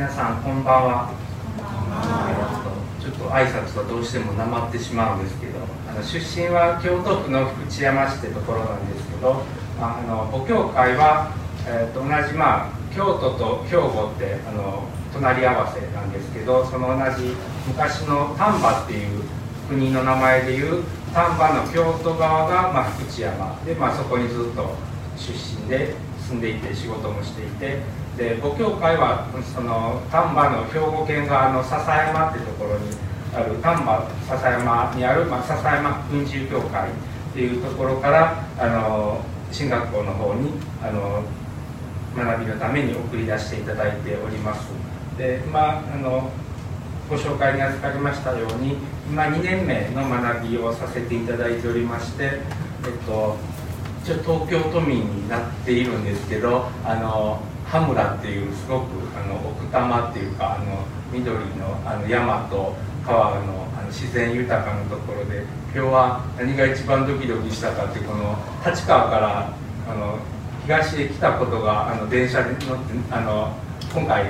皆さんこんばんは。ちょっと挨拶はどうしてもなまってしまうんですけどあの出身は京都府の福知山市ってところなんですけどあの母教会は、えー、と同じまあ京都と兵庫ってあの隣り合わせなんですけどその同じ昔の丹波っていう国の名前でいう丹波の京都側が、まあ、福知山で、まあ、そこにずっと出身で住んでいて仕事もしていてで母教会はその丹波の兵庫県側の笹山っていうところにある丹波笹山にある、まあ、笹山雲中教会っていうところからあの進学校の方にあの学びのために送り出していただいております。でまああのご紹介に預かりましたように今2年目の学びをさせていただいておりまして、えっと、一応東京都民になっているんですけどあの羽村っていうすごくあの奥多摩っていうかあの緑のあの山と川のあの自然豊かなところで今日は何が一番ドキドキしたかってこの立川からあの東へ来たことがあの電車で乗ってあの今回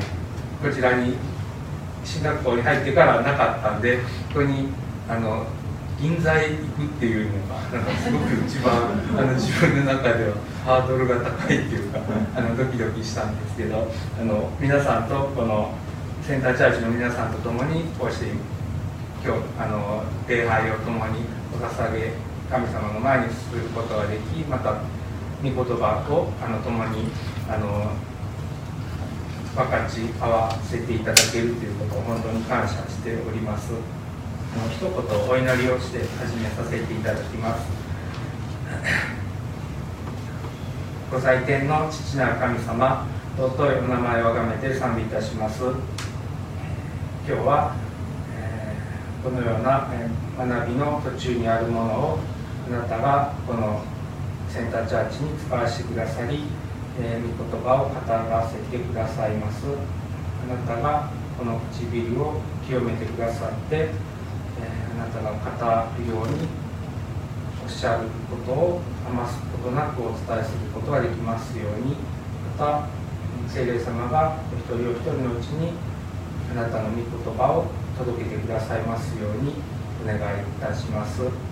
こちらに進学校に入ってからなかったんでここにあの銀座へ行くっていうのがなんかすごく一番あの自分の中ではハードルが高いっていうかあのドキドキしたんですけどあの皆さんとこのセンターチャーチの皆さんと共にこうして今日あの礼拝を共にお捧げ神様の前にすることができまた御言葉をあの共にあの分かち合わせていただけるということを本当に感謝しております。一言お祈りをして始めさせていただきますご祭典の父なる神様尊いお名前をあがめて賛美いたします。今日は、えー、このような、え、学びの途中にあるものをあなたがこのセンターチャーチに使わせてくださり、えー、御言葉を語らせてくださいます。あなたがこの唇を清めてくださって、えー、あなたが語るようにおっしゃることを余すことなくお伝えすることができますようにまた聖霊様がお一人お一人のうちにあなたの御言葉を届けてくださいますようにお願いいたします。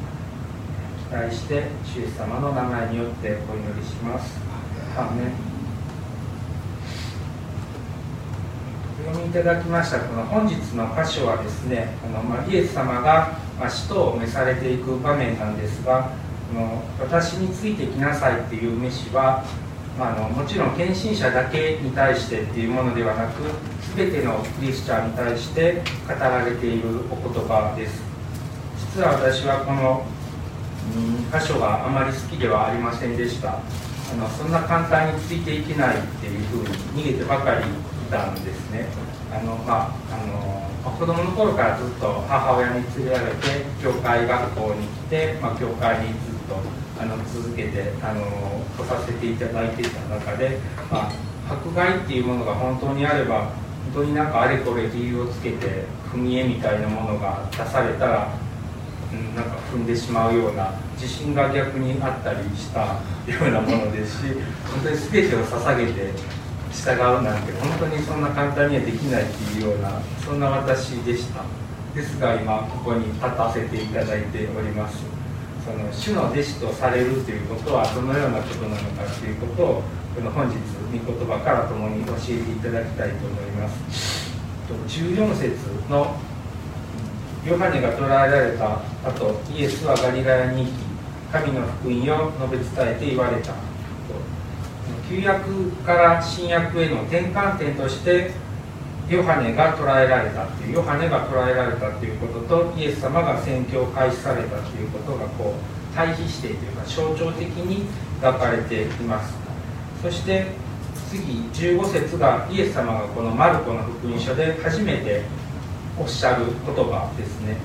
対して主イエス様の名前によってお祈りしますアーメンお読みいただきましたこの本日の箇所はですねあの、まあ、イエス様が、ま、使徒を召されていく場面なんですがの私についてきなさいっていう召しは、まあ、あのもちろん献身者だけに対してっていうものではなく全てのクリスチャンに対して語られているお言葉です。実は私はこの箇所があまり好きではありませんでした。あのそんな簡単についていけないっていうふうに逃げてばかりいたんですね。あの、まあ、あの子供の頃からずっと母親に連れられて教会学校に来て、まあ、教会にずっとあの続けてあの来させていただいていた中で、まあ、迫害っていうものが本当にあれば本当になんかあれこれ理由をつけて踏み絵みたいなものが出されたらうんなんか踏んでしまうような自信が逆にあったりしたようなものですし本当に全てを捧げて従うなんて本当にそんな簡単にはできないっていうようなそんな私でした。ですが今ここに立たせていただいております。その主の弟子とされるということはどのようなことなのかということをこの本日御言葉から共に教えていただきたいと思います。14節のヨハネが捕らえられた後イエスはガリラヤに行き神の福音を述べ伝えて言われた旧約から新約への転換点としてヨハネが捕らえられたっていうヨハネが捕らえられたっていうこととイエス様が宣教を開始されたっていうことがこう対比してというか象徴的に描かれています。そして次15節がイエス様がこのマルコの福音書で初めておっしゃる言葉ですね。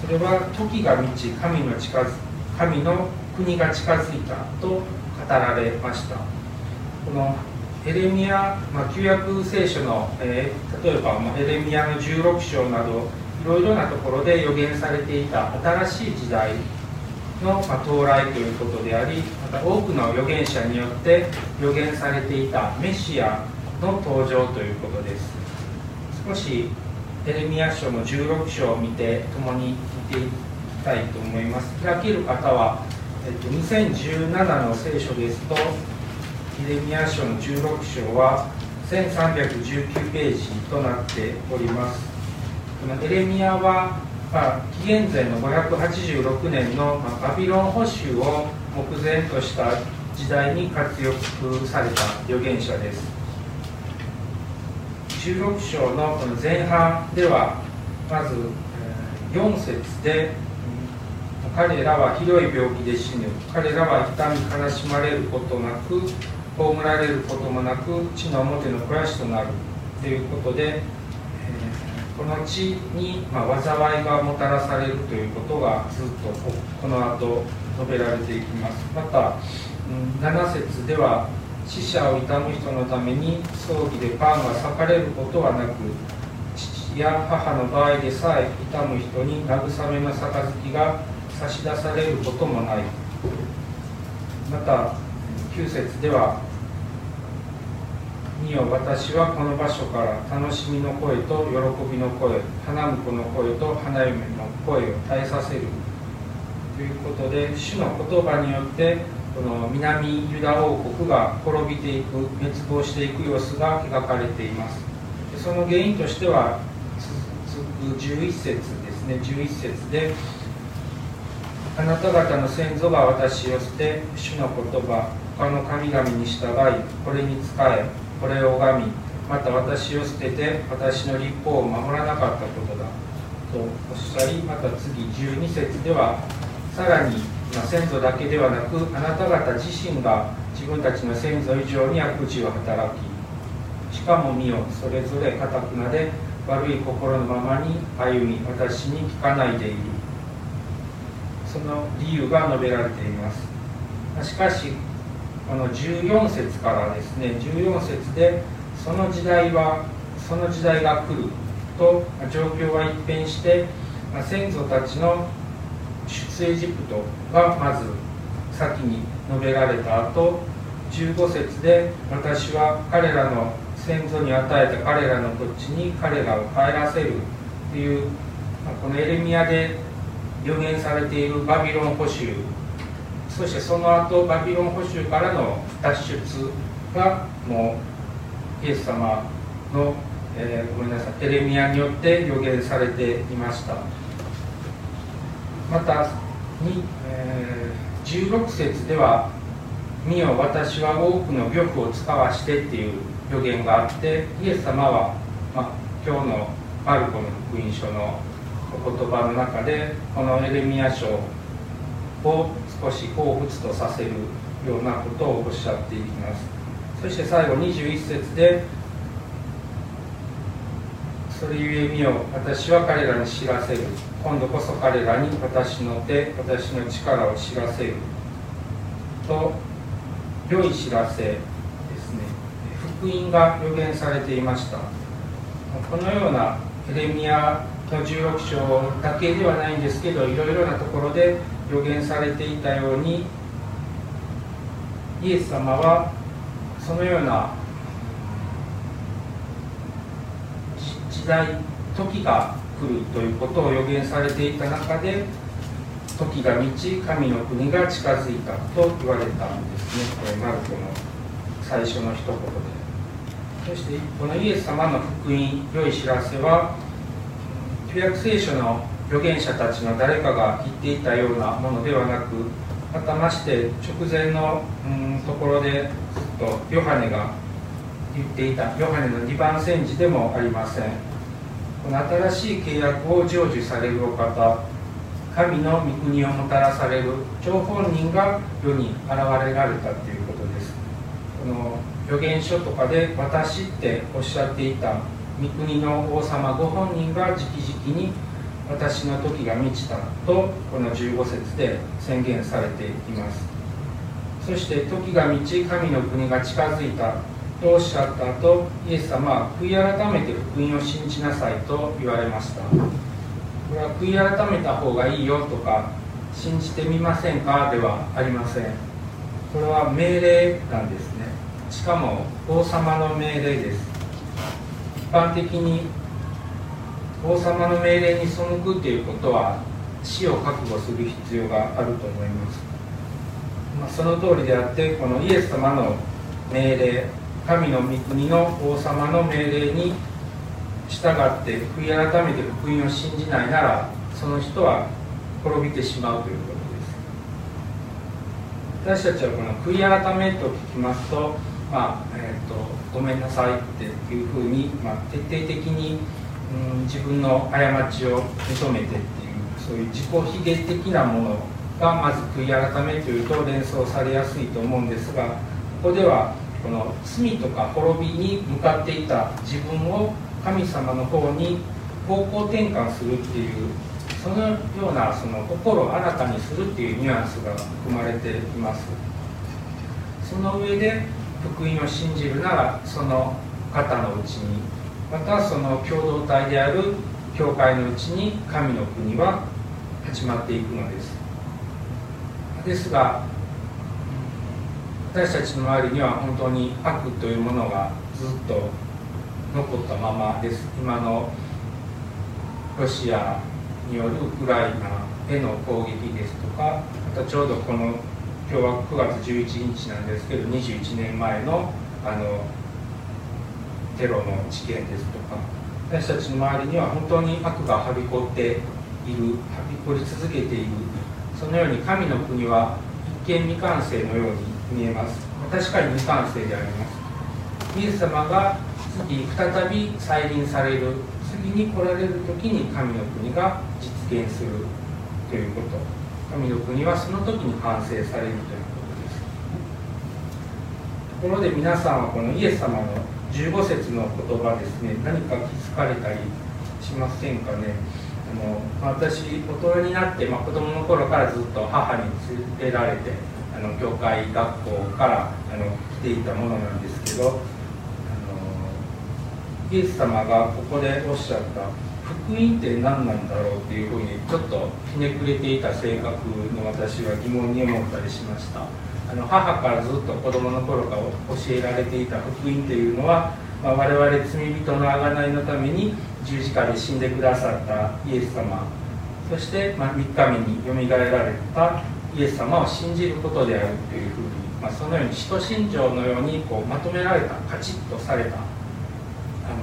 それは時が満ち神の近づ神の国が近づいたと語られました。このエレミア、まあ、旧約聖書の、えー、例えば、まあ、エレミアの16章などいろいろなところで予言されていた新しい時代の、まあ、到来ということでありまた多くの預言者によって予言されていたメシアの登場ということです。少しエレミア書の16章を見て共に見ていきたいと思います。開ける方は、えっと、2017の聖書ですとエレミア書の16章は1319ページとなっております。このエレミアは、まあ、紀元前の586年の、まあ、バビロン捕囚を目前とした時代に活躍された預言者です。16章のこの前半ではまず4節で彼らはひどい病気で死ぬ。彼らは痛み悲しまれることなく葬られることもなく地の表の肥やしとなるということで、えー、この地に、まあ、災いがもたらされるということがずっとこの後述べられていきます。また7節では死者を悼む人のために葬儀でパンが裂かれることはなく父や母の場合でさえ悼む人に慰めの杯が差し出されることもない。また9節では「見よ私はこの場所から楽しみの声と喜びの声花婿の声と花嫁の声を絶えさせる」ということで主の言葉によってこの南ユダ王国が滅びていく滅亡していく様子が描かれています。その原因としては続く11節ですね。11節であなた方の先祖が私を捨て主の言葉他の神々に従いこれに仕えこれを拝みまた私を捨てて私の立法を守らなかったことだとおっしゃりまた次12節ではさらにま、先祖だけではなくあなた方自身が自分たちの先祖以上に悪事を働きしかも見よそれぞれかたくなで悪い心のままに歩み私に聞かないでいる。その理由が述べられています。しかしこの14節からですね14節でその時代はその時代が来ると状況は一変して先祖たちの出エジプトがまず先に述べられた後15節で私は彼らの先祖に与えた彼らの土地に彼らを帰らせるというこのエレミアで予言されているバビロン捕囚そしてその後バビロン捕囚からの脱出がもうイエス様の、えー、ごめんなさいエレミアによって予言されていました。またに、えー、16節では「見よ私は多くの玉を使わして」っていう予言があってイエス様は、まあ、今日のマルコの福音書のお言葉の中でこのエレミア書を少し彷彿とさせるようなことをおっしゃっていきます。そして最後21節でそれゆえ見よ私は彼らに知らせる。今度こそ彼らに私の手私の力を知らせる。と良い知らせですね。福音が予言されていました。このようなエレミアの16章だけではないんですけどいろいろなところで予言されていたようにイエス様はそのような時代時が来るということを予言されていた中で時が満ち神の国が近づいたと言われたんですね。これマルコの最初の一言で。そしてこのイエス様の福音良い知らせは旧約聖書の預言者たちの誰かが言っていたようなものではなくまたまして直前の、うん、ところでずっとヨハネが言っていた。ヨハネの2番煎じでもありません。この新しい契約を成就されるお方神の御国をもたらされる。張本人が世に現れられたということです。この預言書とかで「私」っておっしゃっていた御国の王様ご本人が直々に私の時が満ちたとこの15節で宣言されています。そして時が満ち神の国が近づいたとおっしゃった後イエス様は悔い改めて福音を信じなさいと言われました。これは悔い改めた方がいいよとか信じてみませんかではありません。これは命令なんですね。しかも王様の命令です。一般的に王様の命令に背くということは死を覚悟する必要があると思います、まあ、その通りであってこのイエス様の命令神の御国の王様の命令に従って悔い改めて福音を信じないならその人は滅びてしまうということです。私たちはこの悔い改めと聞きますとまあえーと、ごめんなさいっていうふうに、まあ、徹底的に、うん、自分の過ちを認めてっていうそういう自己卑下的なものがまず悔い改めというと連想されやすいと思うんですがここではこの罪とか滅びに向かっていた自分を神様の方に方向転換するっていうそのようなその心を新たにするっていうニュアンスが含まれています。その上で福音を信じるならその方のうちにまたその共同体である教会のうちに神の国は始まっていくのです。ですが私たちの周りには本当に悪というものがずっと残ったままです。今のロシアによるウクライナへの攻撃ですとかまたちょうどこの今日は9月11日なんですけど21年前のあのテロの事件ですとか私たちの周りには本当に悪がはびこっているはびこり続けているそのように神の国は一見未完成のように見えます。確かに未完成であります。イエス様が次再び再臨される次に来られる時に神の国が実現するということ。神の国はその時に完成されるということです。ところで皆さんはこのイエス様の15節の言葉ですね。何か気づかれたりしませんかね。あの私大人になって、まあ、子供の頃からずっと母に連れられてあの教会学校からあの来ていたものなんですけどあのイエス様がここでおっしゃった福音って何なんだろうっていうふうにちょっとひねくれていた性格の私は疑問に思ったりしました。あの母からずっと子供の頃から教えられていた福音っていうのは、まあ、我々罪人の贖いのために十字架で死んでくださったイエス様。そして、まあ、3日目によみがえられたイエス様を信じることであるというふうに、まあ、そのように使徒信条のようにこうまとめられたカチッとされたあ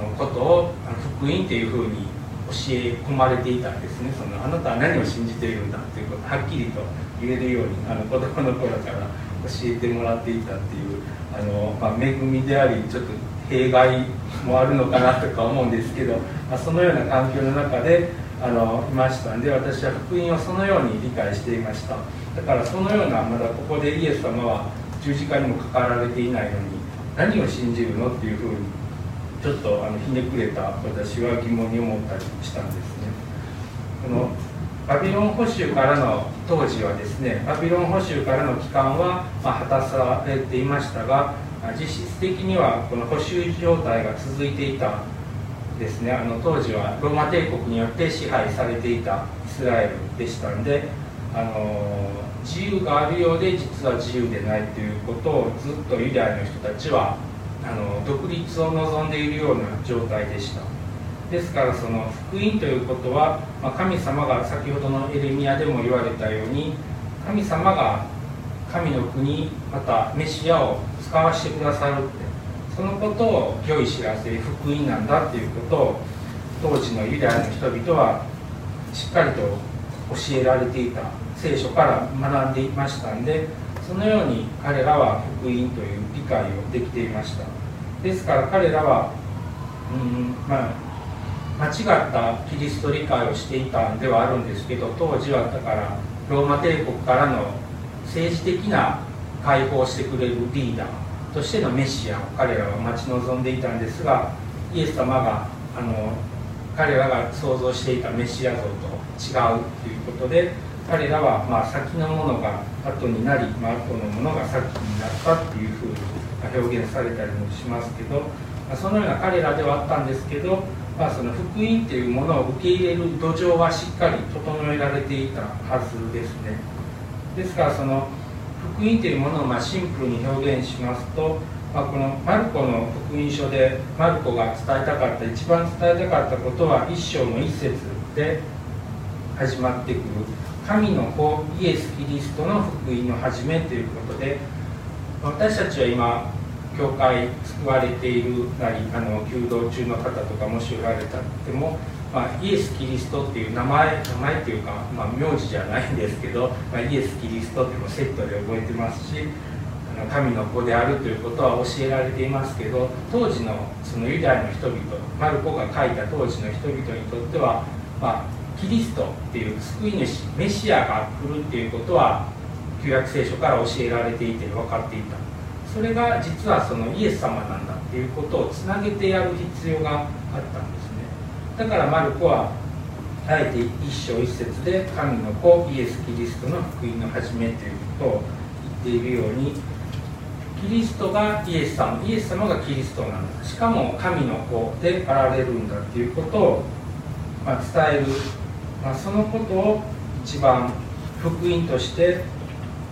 のことをあの福音というふうに教え込まれていたんですね。そのあなたは何を信じているんだということをはっきりと言えるようにあの子供の頃から教えてもらっていたっていうあの、まあ、恵みでありちょっと弊害もあるのかなとか思うんですけど、まあ、そのような環境の中であのいましたんで私は福音をそのように理解していました。だからそのようなまだここでイエス様は十字架にもかかられていないのに何を信じるのっていうふうにちょっとあのひねくれた私は疑問に思ったりしたんですね。このバビロン捕囚からの当時はですねバビロン捕囚からの期間は、ま、果たされていましたが実質的にはこの捕囚状態が続いていたですね。あの当時はローマ帝国によって支配されていたイスラエルでしたんであの自由があるようで実は自由でないということをずっとユダヤの人たちはあの独立を望んでいるような状態でした。ですからその福音ということは、まあ、神様が先ほどのエレミアでも言われたように神様が神の国またメシアを使わせてくださるってそのことを良い知らせ福音なんだっていうことを当時のユダヤの人々はしっかりと教えられていた聖書から学んでいましたんでそのように彼らは福音という理解をできていました。ですから彼らはうんまあ間違ったキリスト理解をしていたんではあるんですけど当時はだからローマ帝国からの政治的な解放してくれるリーダーとしてのメシアを彼らは待ち望んでいたんですがイエス様があの彼らが想像していたメシア像と違うということで彼らはまあ先のものが後になり、まあ、後のものが先になったっていうふうに表現されたりもしますけど、まあ、そのような彼らではあったんですけど、まあ、その福音っていうものを受け入れる土壌はしっかり整えられていたはずですね。ですからその福音というものをまシンプルに表現しますとまあ、このマルコの福音書でマルコが伝えたかった一番伝えたかったことは一章の一節で始まってくる神の子イエス・キリストの福音の始めということで私たちは今教会救われているなりあの弓道中の方とかもしおられたっても、まあ、イエス・キリストっていう名前名前っていうか、まあ、名字じゃないんですけど、まあ、イエス・キリストっていうのをセットで覚えてますしあの神の子であるということは教えられていますけど当時のそのユダヤの人々マルコが書いた当時の人々にとっては、まあ、キリストっていう救い主メシアが来るっていうことは旧約聖書から教えられていて分かっていた。それが実はそのイエス様なんだっていうことをつなげてやる必要があったんですね。だからマルコはあえて一章一節で神の子イエス・キリストの福音の始めということを言っているようにキリストがイエス様イエス様がキリストなんだ。しかも神の子であられるんだっていうことを、ま、伝える、まあ、そのことを一番福音として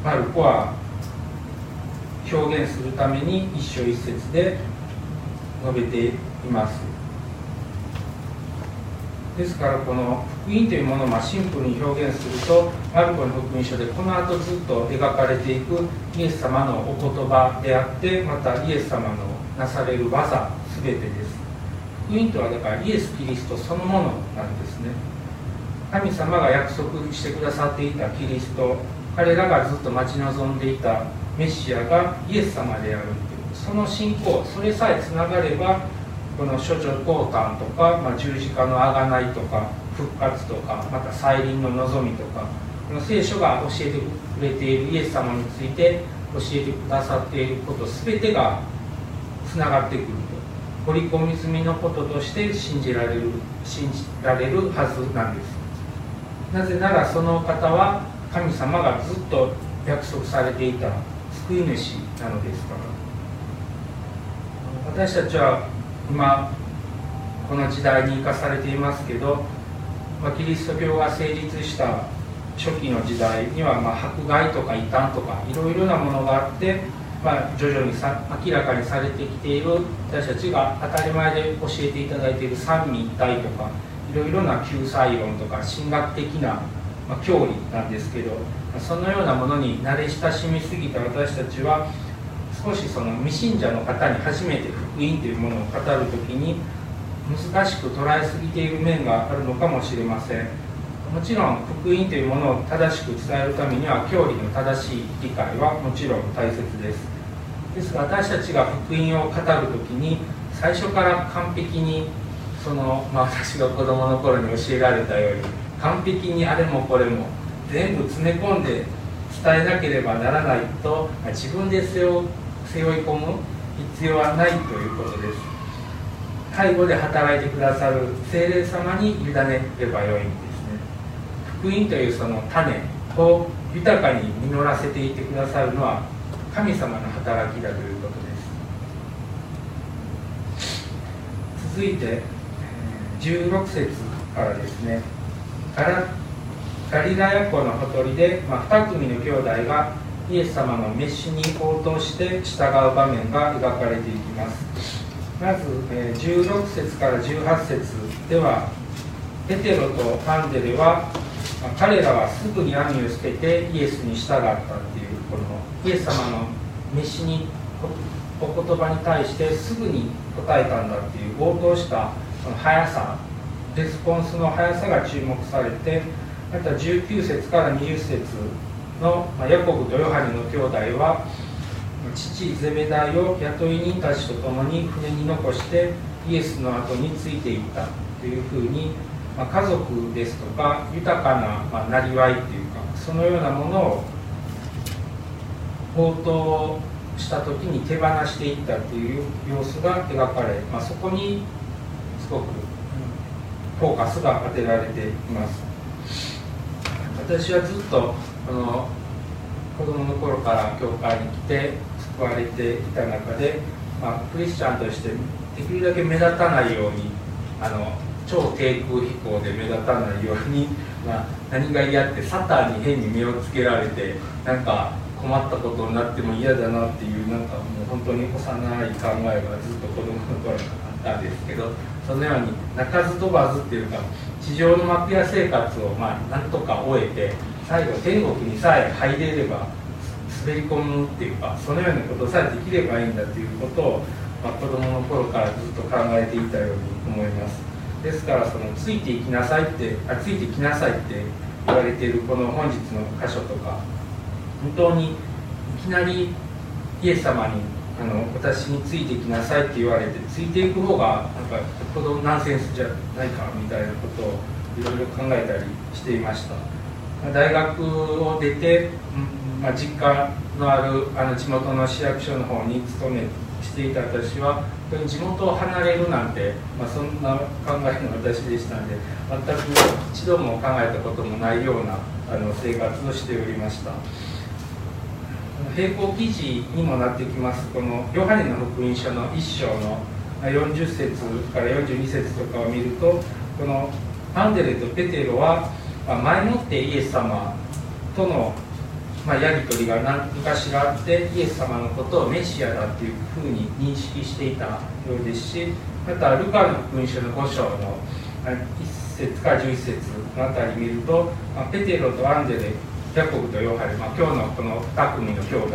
マルコは表現するために一章一節で述べています。ですからこの福音というものをシンプルに表現するとマルコの福音書でこの後ずっと描かれていくイエス様のお言葉であってまたイエス様のなされる技全てです。福音とはだからイエス・キリストそのものなんですね。神様が約束してくださっていたキリスト彼らがずっと待ち望んでいたメシアがイエス様である。というその信仰それさえつながればこの処女降誕とか、まあ、十字架の贖いとか復活とかまた再臨の望みとかこの聖書が教えてくれているイエス様について教えてくださっていること全てがつながってくると。掘り込み済みのこととして信じられる信じられるはずなんです。なぜならその方は神様がずっと約束されていた。救い主なのですから。私たちは今この時代に生かされていますけど、まあ、キリスト教が成立した初期の時代には、まあ、迫害とか異端とかいろいろなものがあって、まあ、徐々にさ明らかにされてきている私たちが当たり前で教えていただいている三位一体とかいろいろな救済論とか神学的な、まあ、教理なんですけどそのようなものに慣れ親しみすぎた私たちは少しその未信者の方に初めて福音というものを語る時に難しく捉えすぎている面があるのかもしれません。もちろん福音というものを正しく伝えるためには教理の正しい理解はもちろん大切です。ですが私たちが福音を語る時に最初から完璧にその、まあ、私が子供の頃に教えられたように完璧にあれもこれも全部詰め込んで伝えなければならないと自分で背負背負い込む必要はないということです。介護で働いてくださる精霊様に委ねればよいんですね。福音というその種を豊かに実らせていてくださるのは神様の働きだということです。続いて16節からですね。ガガリラヤ湖のほとりで、まあ、2組の兄弟がイエス様の召しに応答して従う場面が描かれていきます。まず、え16節から18節ではペテロとアンデレはま彼らはすぐに網を捨ててイエスに従ったっていうこのイエス様の召しにお言葉に対してすぐに答えたんだっていう応答したその速さレスポンスの速さが注目されてまた19節から20節の、ま、ヤコブとヨハネの兄弟は父ゼベダイを雇い人たちと共に船に残してイエスの後についていったというふうに、まあ、家族ですとか豊かな、まあ、なりわいっていうかそのようなものを応答した時に手放していったという様子が描かれ、まあ、そこにすごくフォーカスが当てられています。私はずっとあの子供の頃から教会に来て救われていた中で、まあ、クリスチャンとしてできるだけ目立たないようにあの超低空飛行で目立たないように、まあ、何が嫌ってサタンに変に目をつけられてなんか困ったことになっても嫌だなっていうなんかもう本当に幼い考えがずっと子供の頃からあったんですけどそのように鳴かず飛ばずっていうか地上の幕屋生活をまあなんとか終えて最後天国にさえ入れれば滑り込むっていうかそのようなことさえできればいいんだっていうことを、まあ、子供の頃からずっと考えていたように思います。ですからそのついていきなさいってあついてきなさいって言われているこの本日の箇所とか本当にいきなりイエス様にあの私についてきなさいって言われてついていく方がなんかよっぽどナンセンスじゃないかみたいなことをいろいろ考えたりしていました。大学を出て、まあ、実家のあるあの地元の市役所の方に勤めしていた私は本当に地元を離れるなんて、まあ、そんな考えの私でしたので全く一度も考えたこともないようなあの生活をしておりました。並行記事にもなってきます。このヨハネの福音書の1章の40節から42節とかを見るとこのアンデレとペテロは前もってイエス様とのま、やり取りが何かしらあってイエス様のことをメシアだっていうふうに認識していたようですしまたルカの福音書の5章の1節から11節のあたり見ると、ま、ペテロとアンデレヤコブとヨハネ、まあ、今日のこの2組の兄弟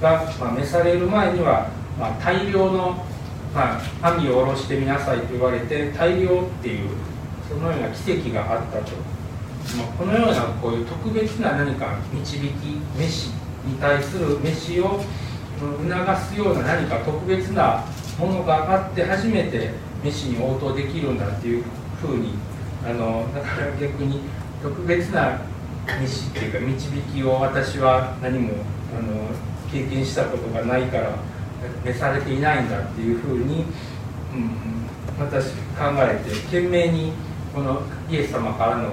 が、まあ、召される前には、まあ、大量の、まあ、網を下ろしてみなさいと言われて大量っていうそのような奇跡があったと。まこのようなこういう特別な何か導き飯に対する飯を促すような何か特別なものがあって初めて飯に応答できるんだっていうふうにあのだから逆に特別な飯っていうか導きを私は何もあの経験したことがないから召されていないんだっていうふうに、うん、私考えて懸命にこのイエス様からの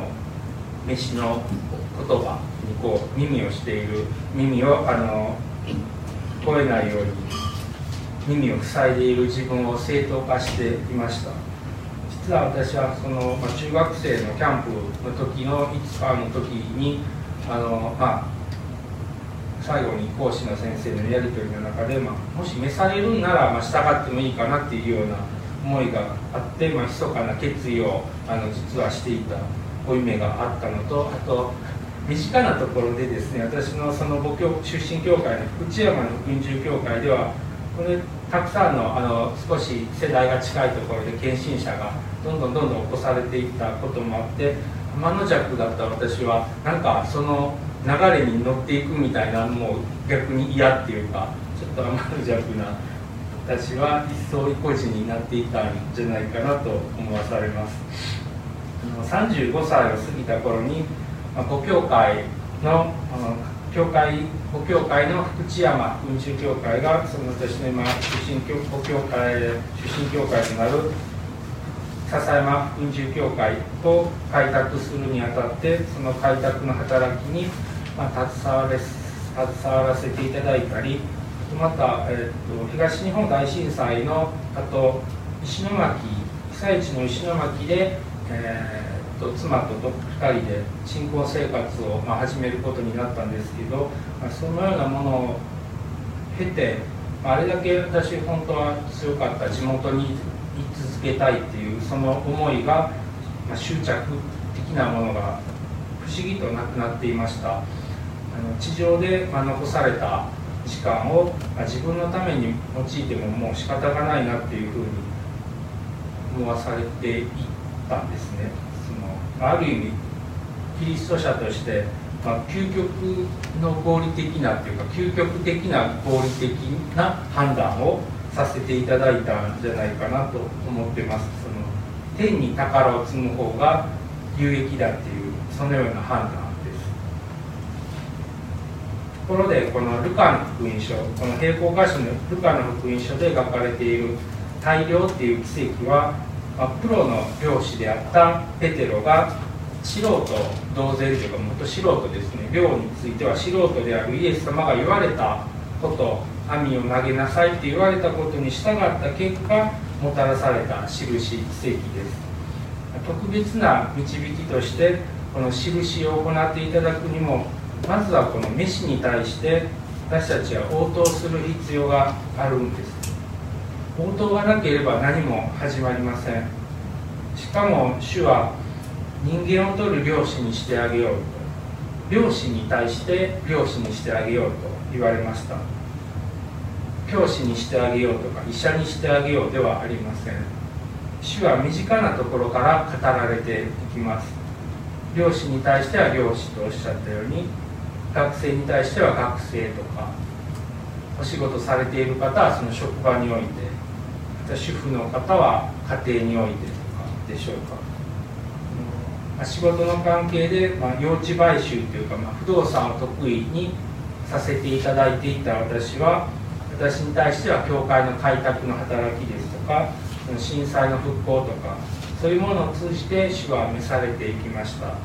飯の言葉にこう耳をしている耳をあの聞こえないように耳を塞いでいる自分を正当化していました。実は私はその、まあ、中学生のキャンプの時のいつかの時にあの、まあ、最後に講師の先生のやり取りの中で、まあ、もし召されるんなら、まあ、従ってもいいかなっていうような思いがあって、まあ、密かな決意をあの実はしていた負い目があったのとあと身近なところでですね私のその母教出身教会の福知山の福音中教会ではこれたくさんのあの少し世代が近いところで献身者がどんどんどんどん起こされていったこともあって天の弱だった私はなんかその流れに乗っていくみたいなもう逆に嫌っていうかちょっと天の弱な私は一層意固地になっていたんじゃないかなと思わされます。35歳を過ぎた頃に母教会の教会母教会の福知山福音中教会がその私の今出身教母教会出身教会となる笹山福音中教会を開拓するにあたってその開拓の働きに、まあ、携われ携わらせていただいたりまた、えーと、東日本大震災のあと石巻被災地の石巻で、えーと妻と2人で新婚生活を、まあ、始めることになったんですけど、まあ、そのようなものを経て、まあ、あれだけ私本当は強かった地元に続けたいっていうその思いが、まあ、執着的なものが不思議となくなっていましたあの地上で、まあ、残された時間を、まあ、自分のために用いてももう仕方がないなっていうふうに思わされていったんですねその。ある意味キリスト者として、まあ、究極の合理的なっていうか究極的な合理的な判断をさせていただいたんじゃないかなと思ってます。その天に宝を積む方が有益だっていうそのような判断です。ところでこのルカの福音書この並行箇所のルカの福音書で描かれている大量っていう奇跡はまあ、プロの漁師であったペテロが素人同然というか元素人ですね。漁については素人であるイエス様が言われたこと網を投げなさいって言われたことに従った結果もたらされた印奇跡です。特別な導きとしてこの印を行っていただくにもまずはこの飯に対して私たちは応答する必要があるんです。応答がなければ何も始まりません。しかも主は人間を取る漁師にしてあげようと。漁師に対して漁師にしてあげようと言われました。教師にしてあげようとか医者にしてあげようではありません。主は身近なところから語られていきます。漁師に対しては漁師とおっしゃったように学生に対しては学生とかお仕事されている方はその職場においてまた主婦の方は家庭においてとかでしょうか、ま、仕事の関係で、まあ、用地買収というか、まあ、不動産を得意にさせていただいていた私は私に対しては教会の開拓の働きですとか震災の復興とかそういうものを通じて主は召されていきました。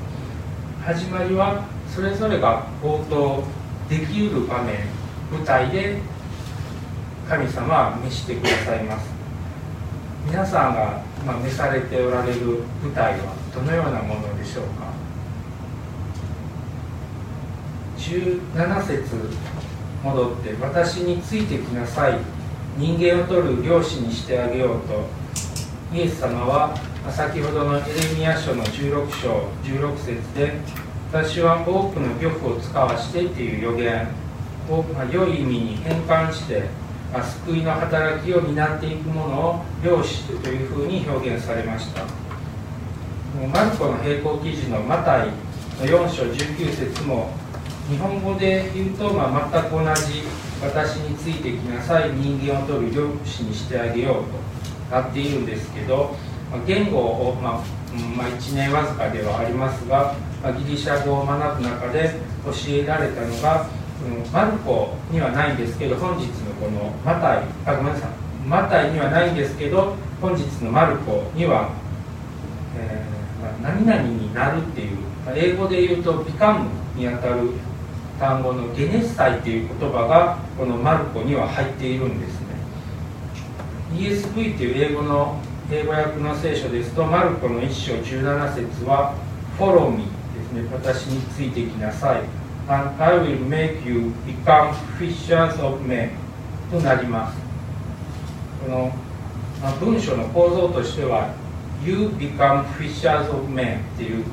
始まりはそれぞれが応答できうる場面舞台で神様は召してくださいます。皆さんが、ま召されておられる舞台はどのようなものでしょうか。17節戻って「私についてきなさい。人間を取る漁師にしてあげようと」イエス様は先ほどのエレミヤ書の16章16節で私は多くの漁夫を使わしてという予言。を、まあ、良い意味に変換して、あ、救いの働きを担っていくものを漁師というふうに表現されました。マルコの並行記事のマタイの4章19節も日本語で言うと、まあ、全く同じ私についてきなさい。人間を取る漁師にしてあげようと。なっているんですけどまあ言語を、まあまあ、1年わずかではありますが、まあ、ギリシャ語を学ぶ中で教えられたのが、うん、マルコにはないんですけど本日のこのマタイあごめんなさい。マタイにはないんですけど本日のマルコには、えーまあ、何々になるっていう、英語で言うと「ビカム」にあたる単語のゲネッサイっていう言葉がこのマルコには入っているんですね。ESV っていう英語の英語訳の聖書ですとマルコの1章17節は「Follow me」ですね。私についてきなさい。And I will make you become fishers of men となります。この、まあ、文章の構造としては You become fishers of men っていう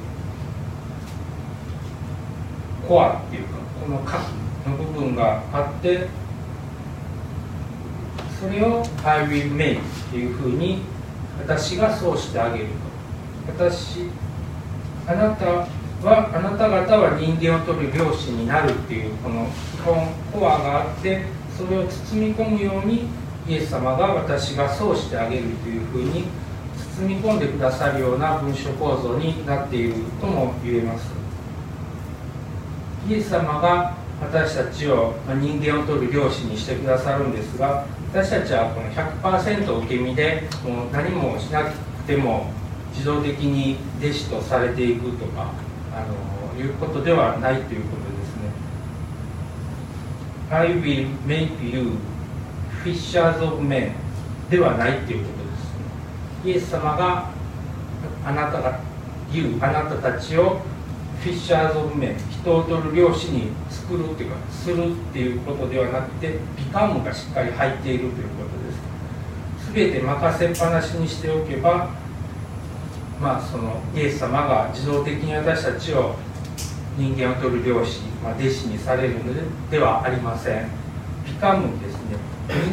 コアっていうかの核の部分があってそれを I will make っていうふうに私がそうしてあげると。私あなたはあなた方は人間を取る漁師になるっていうこの基本コアがあってそれを包み込むようにイエス様が私がそうしてあげるというふうに包み込んでくださるような文章構造になっているとも言えます。イエス様が私たちを人間を取る漁師にしてくださるんですが私たちはこの100%受け身でもう何もしなくても自動的に弟子とされていくとかあのいうことではないということですね。I will make you fishers of men ではないということです。イエス様があなたが言うあなたたちをフィッシャーズ・オブ・メ人を取る漁師に作るっていうかするっていうことではなくてビカムがしっかり入っているということです。全て任せっぱなしにしておけばまあそのイエス様が自動的に私たちを人間を取る漁師、まあ、弟子にされるのでではありません。ビカムですね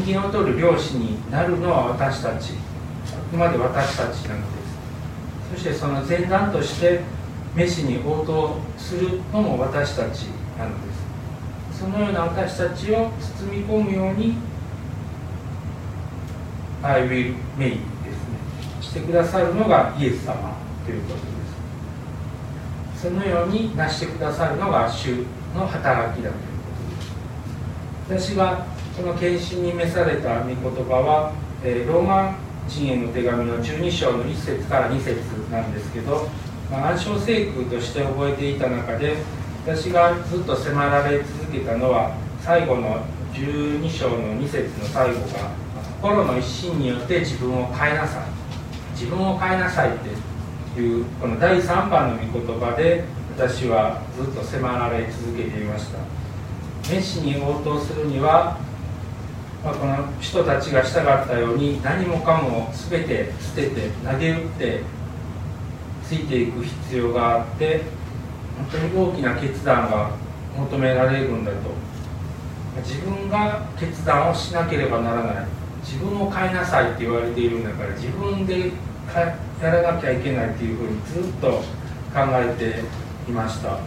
人間を取る漁師になるのは私たち。あくまで私たちなのです。そしてその前段として飯に応答するのも私たちなのです。そのような私たちを包み込むように I will make ですね。してくださるのがイエス様ということです。そのようになしてくださるのが主の働きだということです。私がこの献身に召された御言葉は、えー、ローマ人への手紙の12章の1節から2節なんですけどまあ、暗唱聖句として覚えていた中で私がずっと迫られ続けたのは最後の12章の2節の最後が心の一心によって自分を変えなさい。自分を変えなさいっていうこの第3番の御言葉で私はずっと迫られ続けていました。メッシに応答するには、まあ、この人たちがしたかったように何もかも全て捨てて投げ打ってついていく必要があって本当に大きな決断が求められるんだと。自分が決断をしなければならない。自分を変えなさいって言われているんだから自分でやらなきゃいけないっていうふうにずっと考えていました。と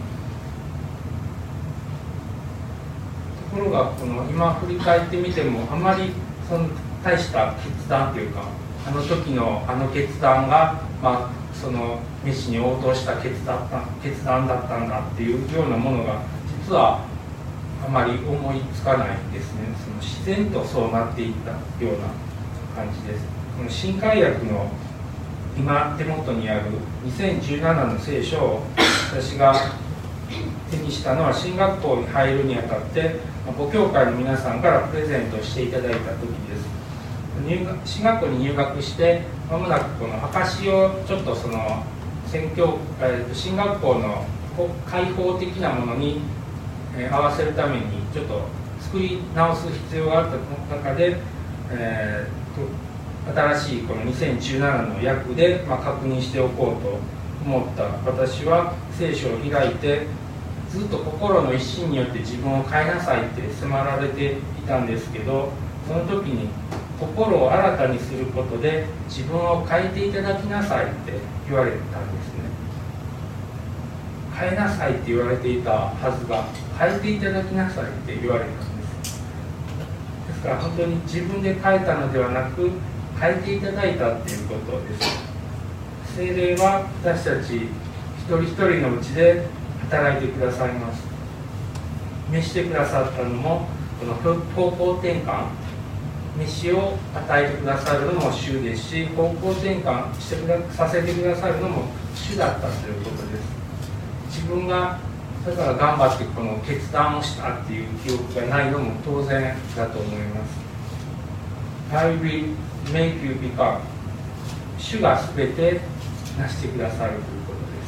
ころがこの今振り返ってみてもあまりその大した決断というかあの時のあの決断が、まあ、そのメシに応答した決断決断だったんだっていうようなものが実はあまり思いつかないですね。その自然とそうなっていったような感じです。この新海薬の今手元にある2017の聖書を私が手にしたのは進学校に入るにあたってご教会の皆さんからプレゼントしていただいた時です。入学進学校に入学してまもなくこの証をちょっとその宣教、えー、と進学校の開放的なものにえー、合わせるためにちょっと作り直す必要があった中で、えー、新しいこの2017の訳で、まあ、確認しておこうと思った。私は聖書を開いてずっと心の一心によって自分を変えなさいって迫られていたんですけどその時に心を新たにすることで自分を変えていただきなさいって言われたんですね。変えなさいって言われていたはずが変えていただきなさいって言われたんです。ですから本当に自分で変えたのではなく変えていただいたっていうことです。精霊は私たち一人一人のうちで働いてくださいます。召してくださったのもこの方向転換飯を与えてくださるのも主ですし方向転換してくださせてくださるのも主だったということです。自分がだから頑張ってこの決断をしたっていう記憶がないのも当然だと思います。I will make you become 主が全て成してくださるということで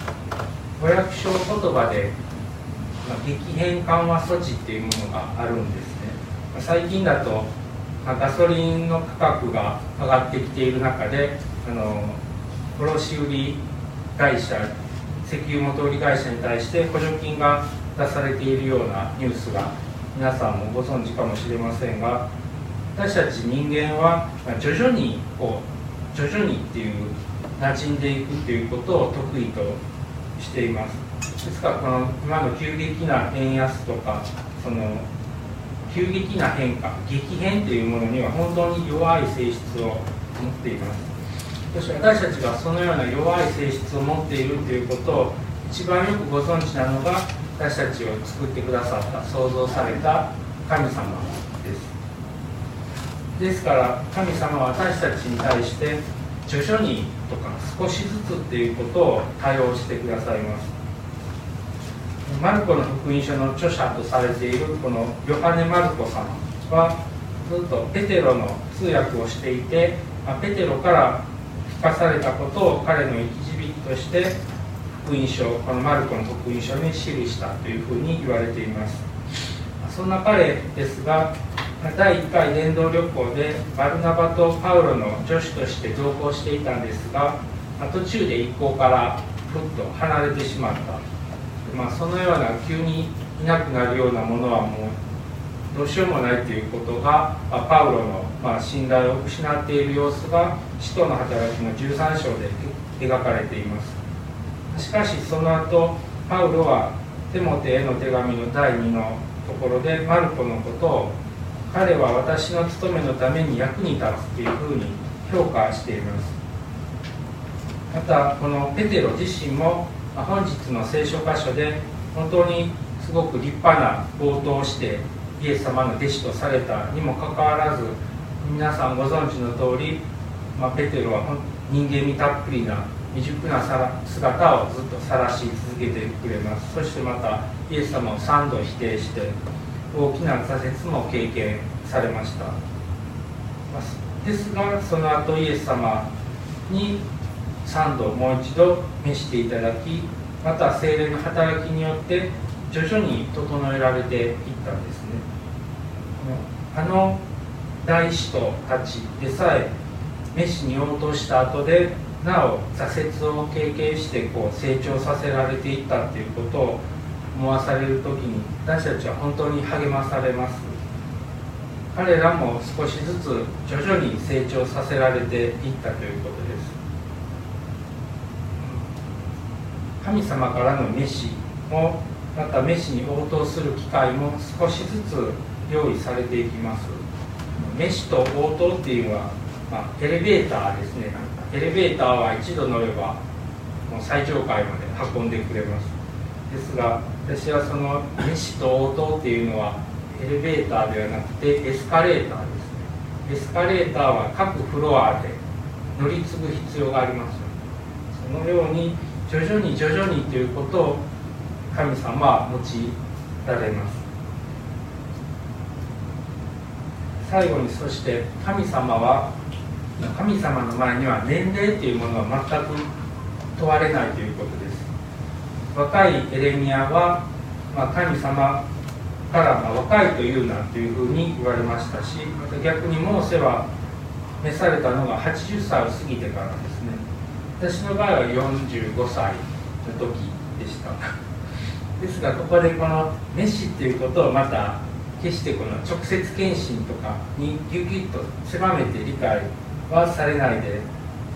す。語訳書言葉で、ま、激変緩和措置っていうものがあるんですね。最近だと、ガソリンの価格が上がってきている中であの卸売会社石油元売り会社に対して補助金が出されているようなニュースが皆さんもご存知かもしれませんが私たち人間は徐々にこう徐々にっていう馴染んでいくっていうことを得意としています。ですからこの今の急激な円安とかその急激な変化激変っていうものには本当に弱い性質を持っています。私たちがそのような弱い性質を持っているということを一番よくご存知なのが私たちを作ってくださった創造された神様です。ですから神様は私たちに対して徐々にとか少しずつっていうことを対応してくださいます。マルコの福音書の著者とされているこのヨハネ・マルコさんはずっとペテロの通訳をしていてまペテロから聞かされたことを彼の生き字引として福音書このマルコの福音書に記したというふうに言われています。そんな彼ですが第1回伝道旅行でバルナバとパウロの助手として同行していたんですが途中で一行からふっと離れてしまった、まあ、そのような急にいなくなるようなものはもうどうしようもないということがパウロのま信頼を失っている様子が使徒の働きの13章で描かれています。しかしその後パウロはテモテへの手紙の第2のところでマルコのことを彼は私の務めのために役に立つというふうに評価しています。またこのペテロ自身も本日の聖書箇所で本当にすごく立派な応答をしてイエス様の弟子とされたにもかかわらず皆さんご存知の通り、まあ、ペテロは人間味たっぷりな未熟な姿をずっと晒し続けてくれます。そしてまたイエス様を3度否定して大きな挫折も経験されました、ですがその後イエス様に3度もう一度召していただきまた精霊の働きによって徐々に整えられていったんですね。あの大使徒たちでさえ召しに応答した後でなお挫折を経験してこう成長させられていったっていうことを思わされる時に私たちは本当に励まされます。彼らも少しずつ徐々に成長させられていったということです。神様からの召しもまた召しに応答する機会も少しずつ用意されていきます。召しと応答っていうのは、まあ、エレベーターですね。エレベーターは一度乗ればもう最上階まで運んでくれます。ですが私はその召しと応答っていうのはエレベーターではなくてエスカレーターですね。エスカレーターは各フロアで乗り継ぐ必要があります。そのように徐々に徐々にということを神様は用いられます。最後にそして神様は神様の前には年齢というものは全く問われないということです。若いエレミアは、まあ、神様から、ま、若いというなというふうに言われましたしまた逆にモーセは召されたのが80歳を過ぎてからですね。私の場合は45歳の時でした。ですがここでこの「メシ」っていうことをまた決してこの直接献身とかにギュギュッと狭めて理解はされないで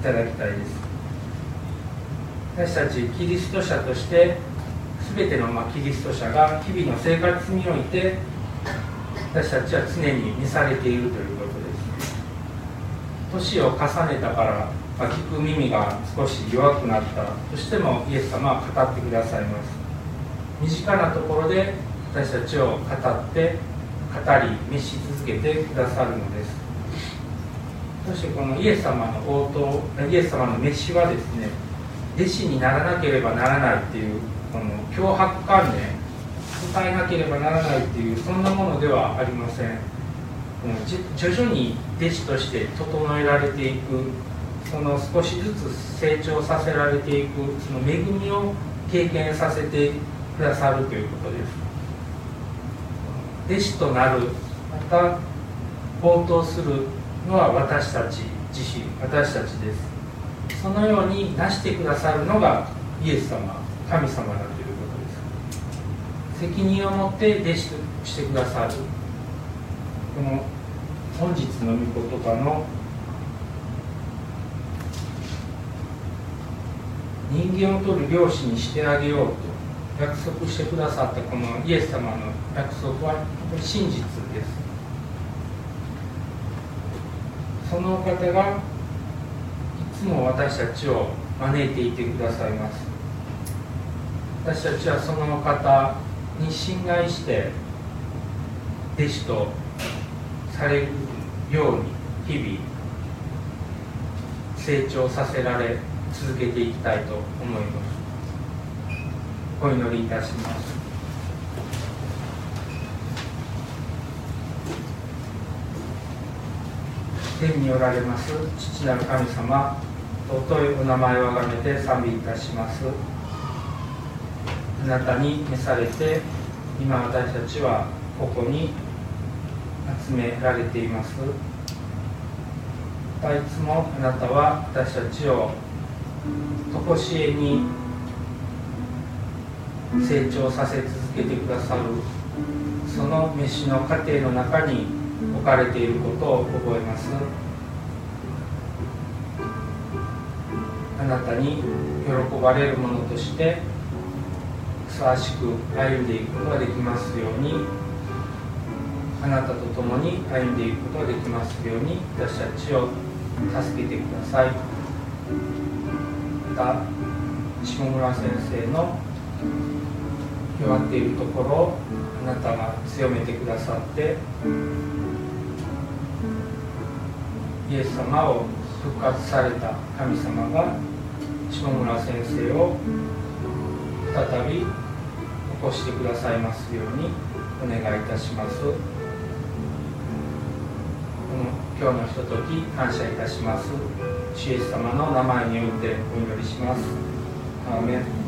いただきたいです。私たちキリスト者として全てのまキリスト者が日々の生活において私たちは常に召されているということです。年を重ねたから、ま聞く耳が少し弱くなったとしてもイエス様は語ってくださいます。身近なところで私たちを語って語り召し続けてくださるのです。そしてこのイエス様の応答イエス様の召しはですね弟子にならなければならないっていうこの脅迫観念伝えなければならないっていうそんなものではありません。徐々に弟子として整えられていくその少しずつ成長させられていくその恵みを経験させてくださるということです。弟子となるまた応答するのは私たち自身私たちです。そのようになしてくださるのがイエス様神様だということです。責任を持って弟子としてくださるこの本日の御言葉の人間を取る漁師にしてあげようと約束してくださったこのイエス様の約束は真実です。そのお方がいつも私たちを招いていてくださいます。私たちはその方に信頼して弟子とされるように日々成長させられ続けていきたいと思います。お祈りいたします。天におられます父なる神様尊いお名前をあがめて賛美いたします。あなたに召されて今私たちはここに集められています。いつもあなたは私たちを常しえに成長させ続けてくださるその飯の過程の中に置かれていることを覚えます。あなたに喜ばれるものとしてふさわしく歩んでいくことができますようにあなたと共に歩んでいくことができますように私たちを助けてください。た下村先生の弱っているところをあなたが強めてくださってイエス様を復活された神様が下村先生を再び起こしてくださいますようにお願いいたします。この今日のひととき感謝いたします。主イエス様の名前によってお祈りします。アーメン。